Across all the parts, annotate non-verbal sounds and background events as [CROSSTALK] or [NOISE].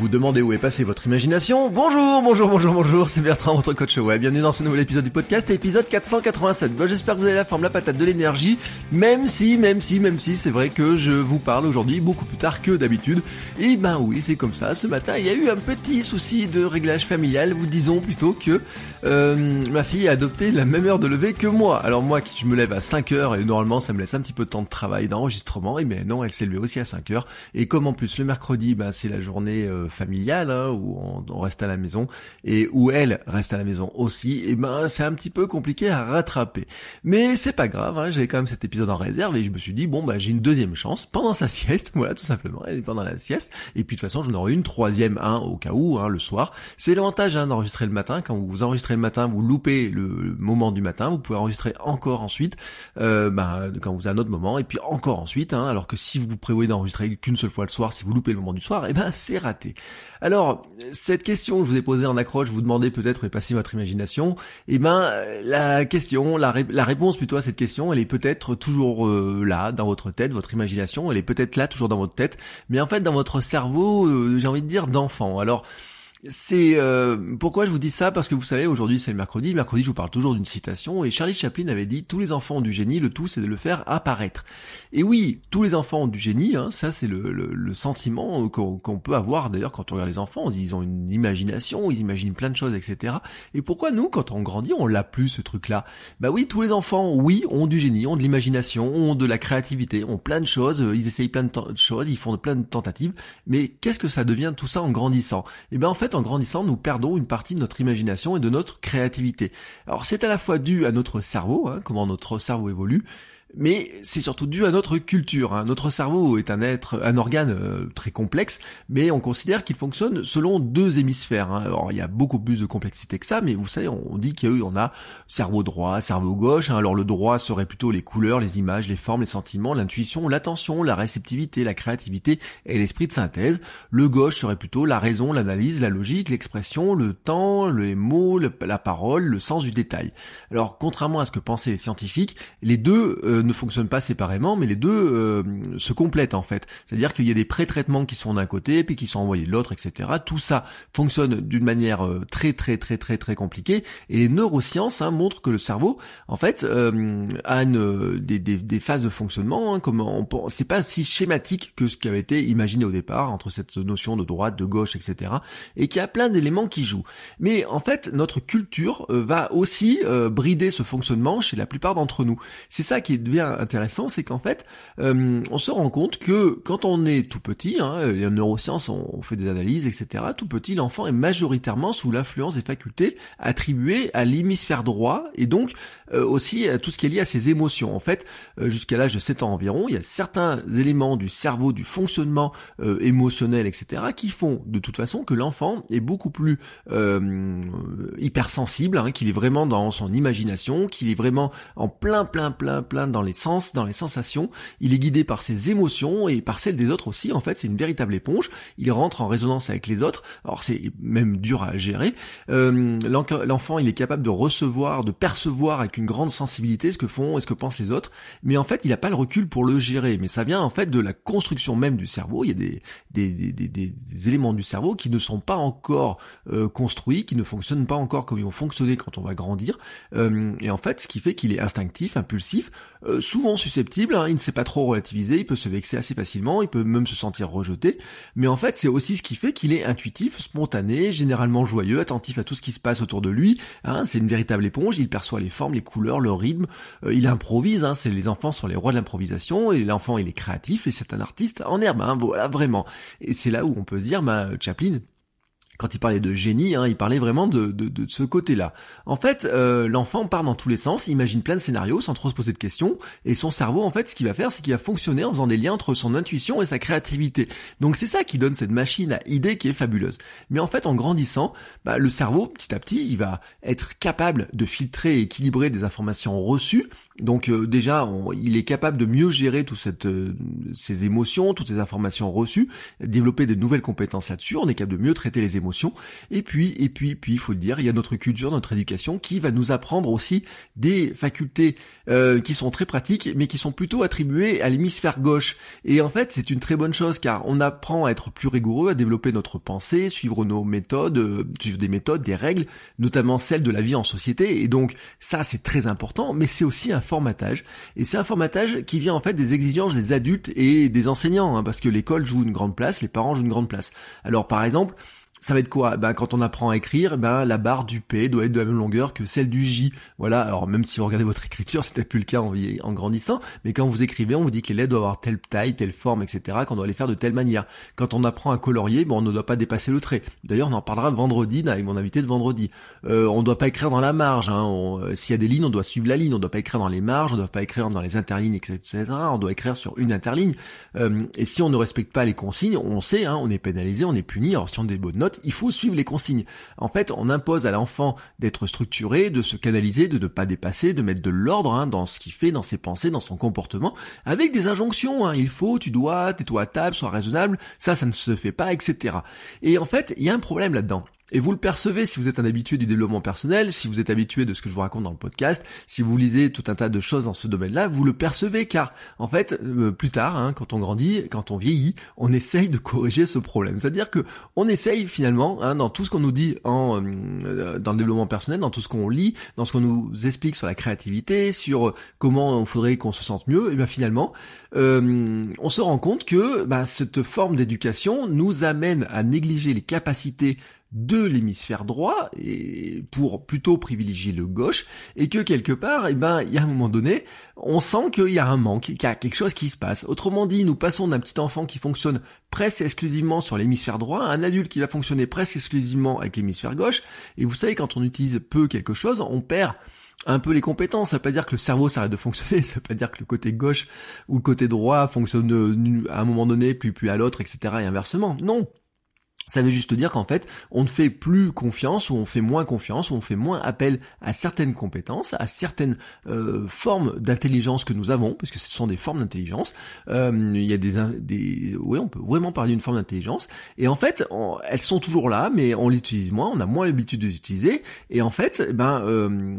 Vous vous demandez où est passée votre imagination Bonjour, bonjour, bonjour, bonjour, c'est Bertrand, votre coach web. Bienvenue dans ce nouvel épisode du podcast, épisode 487. Bon, J'espère que vous avez la forme, la patate, de l'énergie, même si, même si, même si, c'est vrai que je vous parle aujourd'hui beaucoup plus tard que d'habitude. Et ben oui, c'est comme ça. Ce matin, il y a eu un petit souci de réglage familial, ou disons plutôt que euh, ma fille a adopté la même heure de lever que moi. Alors moi, je me lève à 5 heures et normalement, ça me laisse un petit peu de temps de travail, d'enregistrement. Et ben non, elle s'est levée aussi à 5 heures. Et comme en plus le mercredi, ben c'est la journée euh, familiale hein, où on, reste à la maison et où elle reste à la maison aussi, et ben c'est un petit peu compliqué à rattraper. Mais c'est pas grave, hein, j'avais quand même cet épisode en réserve et je me suis dit bon bah j'ai une deuxième chance pendant sa sieste, [LAUGHS] voilà tout simplement, elle est pendant la sieste. Et puis de toute façon j'en aurai une troisième, hein, au cas où, hein, le soir. C'est l'avantage hein, d'enregistrer le matin. Quand vous enregistrez le matin, vous loupez le moment du matin, vous pouvez enregistrer encore ensuite, euh, ben, quand vous avez un autre moment, et puis encore ensuite. Hein, alors que si vous prévoyez d'enregistrer qu'une seule fois le soir, si vous loupez le moment du soir, et ben c'est raté. Alors, cette question que je vous ai posée en accroche, vous demandez peut-être où est passée votre imagination, et ben la question, la, ré- la réponse plutôt à cette question, elle est peut-être toujours euh, là, dans votre tête, votre imagination, elle est peut-être là, toujours dans votre tête, mais en fait dans votre cerveau, euh, j'ai envie de dire d'enfant. Alors, c'est euh, pourquoi je vous dis ça? Parce que vous savez aujourd'hui c'est le mercredi. Mercredi je vous parle toujours d'une citation et Charlie Chaplin avait dit tous les enfants ont du génie, le tout c'est de le faire apparaître. Et oui, tous les enfants ont du génie, hein, ça c'est le, le- le sentiment qu'on peut avoir d'ailleurs quand on regarde les enfants, ils ont une imagination, ils imaginent plein de choses, etc. Et pourquoi nous quand on grandit on l'a plus ce truc-là? Bah oui, tous les enfants, oui, ont du génie, ont de l'imagination, ont de la créativité, ont plein de choses, euh, ils essayent plein de choses, ils font plein de tentatives, mais qu'est-ce que ça devient tout ça en grandissant? Et bien en fait en grandissant nous perdons une partie de notre imagination et de notre créativité. Alors c'est à la fois dû à notre cerveau, hein, comment notre cerveau évolue, mais c'est surtout dû à notre culture. hein. Notre cerveau est un être, un organe euh, très complexe, mais on considère qu'il fonctionne selon deux hémisphères. hein. Alors il y a beaucoup plus de complexité que ça, mais vous savez, on dit y a cerveau droit, cerveau gauche. hein. Alors le droit serait plutôt les couleurs, les images, les formes, les sentiments, l'intuition, l'attention, la réceptivité, la créativité et l'esprit de synthèse. Le gauche serait plutôt la raison, l'analyse, la logique, l'expression, le temps, les mots, la parole, le sens du détail. Alors contrairement à ce que pensaient les scientifiques, les deux euh, ne fonctionnent pas séparément, mais les deux euh, se complètent en fait. C'est-à-dire qu'il y a des pré-traitements qui sont d'un côté, puis qui sont envoyés de l'autre, etc. Tout ça fonctionne d'une manière euh, très très très très très compliquée. Et les neurosciences hein, montrent que le cerveau, en fait, euh, a une, euh, des, des- des phases de fonctionnement. Hein, comme on c'est pas si schématique que ce qui avait été imaginé au départ entre cette notion de droite, de gauche, etc. Et qu'il y a plein d'éléments qui jouent. Mais en fait, notre culture euh, va aussi euh, brider ce fonctionnement chez la plupart d'entre nous. C'est ça qui devient intéressant, c'est qu'en fait, euh, on se rend compte que quand on est tout petit, hein, les neurosciences on fait des analyses, etc. Tout petit, l'enfant est majoritairement sous l'influence des facultés attribuées à l'hémisphère droit et donc euh, aussi à tout ce qui est lié à ses émotions. En fait, euh, jusqu'à l'âge de 7 ans environ, il y a certains éléments du cerveau, du fonctionnement euh, émotionnel, etc., qui font de toute façon que l'enfant est beaucoup plus euh, hypersensible, hein, qu'il est vraiment dans son imagination, qu'il est vraiment en plein, plein, plein, plein dans les sens, dans les sensations. Il est guidé par ses émotions et par celles des autres aussi. En fait, c'est une véritable éponge. Il rentre en résonance avec les autres. Alors c'est même dur à gérer. Euh, L'enfant, il est capable de recevoir, de percevoir avec une grande sensibilité ce que font et ce que pensent les autres. Mais en fait, il n'a pas le recul pour le gérer. Mais ça vient en fait de la construction même du cerveau. Il y a des, des- des- des éléments du cerveau qui ne sont pas encore euh, construits, qui ne fonctionnent pas encore comme ils vont fonctionner quand on va grandir. Euh, et en fait, ce qui fait qu'il est instinctif, impulsif, euh, souvent susceptible, hein, il ne sait pas trop relativiser, il peut se vexer assez facilement, il peut même se sentir rejeté, mais en fait c'est aussi ce qui fait qu'il est intuitif, spontané, généralement joyeux, attentif à tout ce qui se passe autour de lui, hein, c'est une véritable éponge, il perçoit les formes, les couleurs, le rythme, euh, il improvise, hein, c'est les enfants sont les rois de l'improvisation, et l'enfant il est créatif, et c'est un artiste en herbe, hein, voilà vraiment. Et c'est là où on peut se dire, bah, Chaplin, quand il parlait de génie, hein, il parlait vraiment de, de, ce côté-là. En fait, euh, l'enfant part dans tous les sens, il imagine plein de scénarios sans trop se poser de questions, et son cerveau, en fait, ce qu'il va faire, c'est qu'il va fonctionner en faisant des liens entre son intuition et sa créativité. Donc c'est ça qui donne cette machine à idées qui est fabuleuse. Mais en fait, en grandissant, bah, le cerveau, petit à petit, il va être capable de filtrer et équilibrer des informations reçues donc euh, déjà, il est capable de mieux gérer toutes euh, ces émotions, toutes ces informations reçues, développer de nouvelles compétences là-dessus. On est capable de mieux traiter les émotions. Et puis, et puis, puis, il faut le dire, il y a notre culture, notre éducation qui va nous apprendre aussi des facultés euh, qui sont très pratiques, mais qui sont plutôt attribuées à l'hémisphère gauche. Et en fait, c'est une très bonne chose car on apprend à être plus rigoureux, à développer notre pensée, suivre nos méthodes, suivre des méthodes, des règles, notamment celles de la vie en société. Et donc, ça, c'est très important, mais c'est aussi un Et c'est un formatage qui vient en fait des exigences des adultes et des enseignants, hein, parce que l'école joue une grande place, les parents jouent une grande place. Alors par exemple, ça va être quoi? Ben quand on apprend à écrire, ben la barre du P doit être de la même longueur que celle du J. Voilà. Alors même si vous regardez votre écriture, [LAUGHS] c'était plus le cas en, grandissant, mais quand vous écrivez, on vous dit que les lettres doivent avoir telle taille, telle forme, etc. Qu'on doit les faire de telle manière. Quand on apprend à colorier, bon, on ne doit pas dépasser le trait. D'ailleurs, on en parlera vendredi avec mon invité de vendredi. Euh, on ne doit pas écrire dans la marge. Hein. Euh, s'il y a des lignes, on doit suivre la ligne. On ne doit pas écrire dans les marges. On ne doit pas écrire dans les interlignes, etc. On doit écrire sur une interligne. Euh, et si on ne respecte pas les consignes, on sait, hein, on est pénalisé, on est puni. Alors si on a des bonnes notes, il faut suivre les consigne. En fait, on impose à l'enfant d'être structuré, de se canaliser, de ne pas dépasser, de mettre de l'ordre hein, dans ce qu'il fait, dans ses pensées, dans son comportement, avec des injonctions. Hein. Il faut, tu dois, tais-toi à table, sois raisonnable. Ça, ça ne se fait pas, etc. Et en fait, il y a un problème là-dedans. Et vous le percevez si vous êtes un habitué du développement personnel, si vous êtes habitué de ce que je vous raconte dans le podcast, si vous lisez tout un tas de choses dans ce domaine-là, vous le percevez car en fait, euh, plus tard, hein, quand on grandit, quand on vieillit, on essaye de corriger ce problème. C'est-à-dire que on essaye finalement, hein, dans tout ce qu'on nous dit en, euh, dans le développement personnel, dans tout ce qu'on lit, dans ce qu'on nous explique sur la créativité, sur comment il faudrait qu'on se sente mieux, et bien finalement, euh, on se rend compte que bah, cette forme d'éducation nous amène à négliger les capacités de l'hémisphère droit et pour plutôt privilégier le gauche et que quelque part, eh ben, il y a un moment donné, on sent qu'il y a un manque, qu'il y a quelque chose qui se passe. Autrement dit, nous passons d'un petit enfant qui fonctionne presque exclusivement sur l'hémisphère droit à un adulte qui va fonctionner presque exclusivement avec l'hémisphère gauche. Et vous savez, quand on utilise peu quelque chose, on perd un peu les compétences. Ça veut pas dire que le cerveau s'arrête de fonctionner, [LAUGHS] ça veut pas dire que le côté gauche ou le côté droit fonctionne euh, à un moment donné, puis puis à l'autre, etc. et inversement. Non. Ça veut juste dire qu'en fait, on ne fait plus confiance ou on fait moins confiance ou on fait moins appel à certaines compétences, à certaines euh, formes d'intelligence que nous avons, puisque ce sont des formes d'intelligence. Euh, il y a des, des, oui, on peut vraiment parler d'une forme d'intelligence. Et en fait, elles sont toujours là, mais on l'utilise moins, on a moins l'habitude de l'utiliser. Et en fait, eh ben, euh,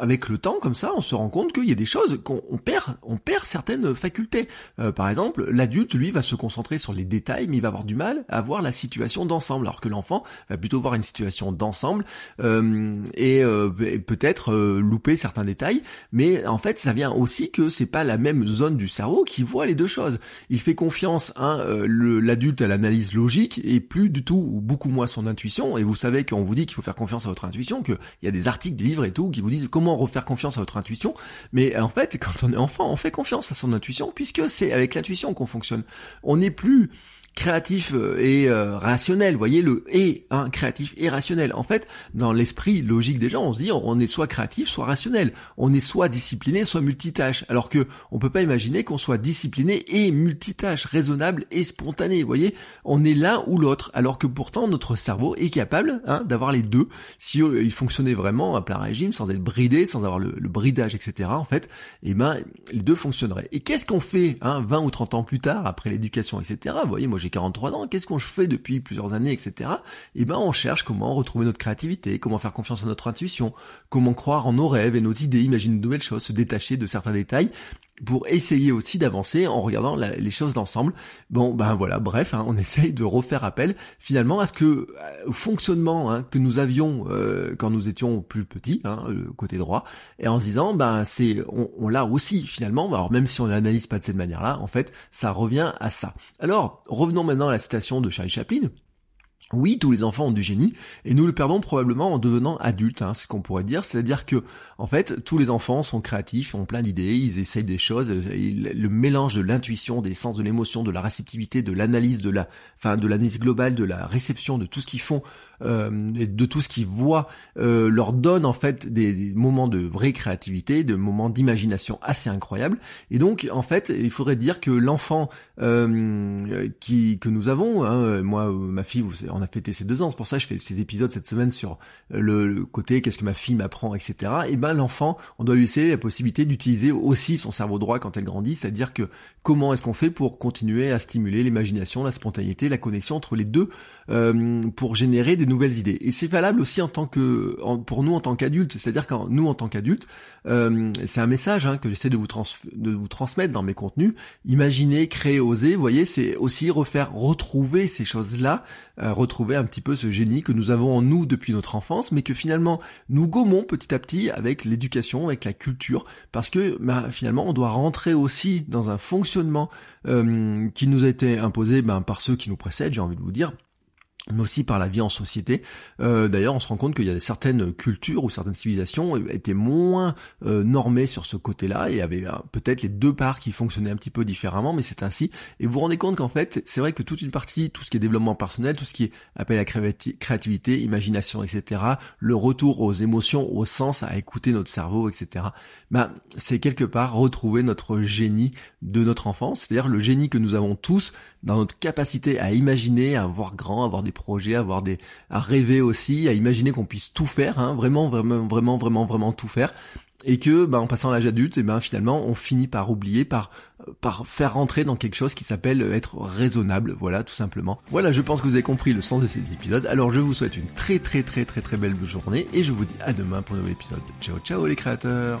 avec le temps, comme ça, on se rend compte qu'il y a des choses qu'on perd, on perd certaines facultés. par exemple, l'adulte, lui, va se concentrer sur les détails, mais il va avoir du mal à voir la situation d'ensemble, alors que l'enfant va plutôt voir une situation d'ensemble euh, et, euh, peut-être euh, louper certains détails, mais en fait ça vient aussi que c'est pas la même zone du cerveau qui voit les deux choses. Il fait confiance, hein, l'adulte à l'analyse logique et plus du tout ou beaucoup moins son intuition. Et vous savez qu'on vous dit qu'il faut faire confiance à votre intuition, qu'il y a des articles, des livres et tout qui vous disent comment refaire confiance à votre intuition. Mais en fait, [LAUGHS] quand on est enfant, on fait confiance à son intuition puisque c'est avec l'intuition qu'on fonctionne. On n'est plus créatif euh, et euh, rationnel. Voyez le et, hein, créatif et rationnel. En fait, dans l'esprit logique des gens, on se dit on est soit créatif, soit rationnel. On est soit discipliné, soit multitâche. Alors que on peut pas imaginer qu'on soit discipliné et multitâche, raisonnable et spontané. Voyez, on est l'un ou l'autre. Alors que pourtant notre cerveau est capable hein, d'avoir les deux. Si euh, il fonctionnait vraiment à plein régime, sans être bridé, sans avoir le, bridage, etc. En fait, eh ben les deux fonctionneraient. Et qu'est-ce qu'on fait hein, 20 ou 30 ans plus tard, après l'éducation, etc. Vous voyez, moi j'ai 43 ans, qu'est-ce qu'on fait depuis plusieurs années, etc. Et eh ben on cherche comment retrouver notre créativité, comment faire confiance à notre intuition, comment croire en nos rêves et nos idées, imaginer de nouvelles choses, se détacher de certains détails pour essayer aussi d'avancer en regardant les choses d'ensemble. Bon, ben voilà, bref, hein, on [LAUGHS] essaye de refaire appel finalement à ce que euh, au fonctionnement hein, que nous avions euh, quand nous étions plus petits, hein, le côté droit, et en se disant, ben c'est, on, on l'a aussi finalement. Alors même si on l'analyse pas de cette manière-là, en fait, ça revient à ça. Alors revenons maintenant à la citation de Charlie Chaplin oui, tous les enfants ont du génie, et nous le perdons probablement en devenant adultes, hein, c'est ce qu'on pourrait dire. C'est-à-dire que, en fait, tous les enfants sont créatifs, ont plein d'idées, ils essayent des choses. le mélange de l'intuition, des sens de l'émotion, de la réceptivité, de l'analyse, de la, enfin, de l'analyse globale, de la réception, de tout ce qu'ils font, euh, de tout ce qu'ils voient, euh, leur donne en fait des, moments de vraie créativité, de moments d'imagination assez incroyables. Et donc, en fait, il faudrait dire que l'enfant euh, qui que nous avons, hein, moi, ma fille, on a fêté ses deux ans, c'est pour ça que je fais ces épisodes cette semaine sur le, côté qu'est-ce que ma fille m'apprend, etc. Et ben l'enfant, on doit lui laisser la possibilité d'utiliser aussi son cerveau droit quand elle grandit, c'est-à-dire que comment est-ce qu'on fait pour continuer à stimuler l'imagination, la spontanéité, la connexion entre les deux, euh, pour générer des nouvelles idées. Et c'est valable aussi en tant que, pour nous en tant qu'adultes, c'est-à-dire que nous en tant qu'adultes, euh, c'est un message hein, que j'essaie de vous, vous transmettre dans mes contenus. Imaginez, créer, oser, voyez, c'est aussi refaire, retrouver ces choses-là, euh, retrouver un petit peu ce génie que nous avons en nous depuis notre enfance, mais que finalement nous gommons petit à petit avec l'éducation, avec la culture, parce que bah, finalement on doit rentrer aussi dans un fonctionnement euh, qui nous a été imposé ben, par ceux qui nous précèdent, j'ai envie de vous dire mais aussi par la vie en société. Euh, d'ailleurs, on se rend compte qu'il y a certaines cultures ou certaines civilisations étaient moins euh, normées sur ce côté-là et avaient euh, peut-être les deux parts qui fonctionnaient un petit peu différemment, mais c'est ainsi. Et vous vous rendez compte qu'en fait, c'est vrai que toute une partie, tout ce qui est développement personnel, tout ce qui est appel à créativité, imagination, etc., le retour aux émotions, au sens, à écouter notre cerveau, etc., ben, c'est quelque part retrouver notre génie de notre enfance, c'est-à-dire le génie que nous avons tous dans notre capacité à imaginer, à voir grand, à avoir des projets, à avoir des, à rêver aussi, à imaginer qu'on puisse tout faire, hein, vraiment, vraiment, vraiment, vraiment, vraiment tout faire, et que, ben, en passant à l'âge adulte, et ben, finalement, on finit par oublier, par, par faire rentrer dans quelque chose qui s'appelle être raisonnable, voilà, tout simplement. Voilà, je pense que vous avez compris le sens de ces épisodes. Alors, je vous souhaite une très, très, très, très, très belle journée, et je vous dis à demain pour un nouvel épisode. Ciao, ciao les créateurs.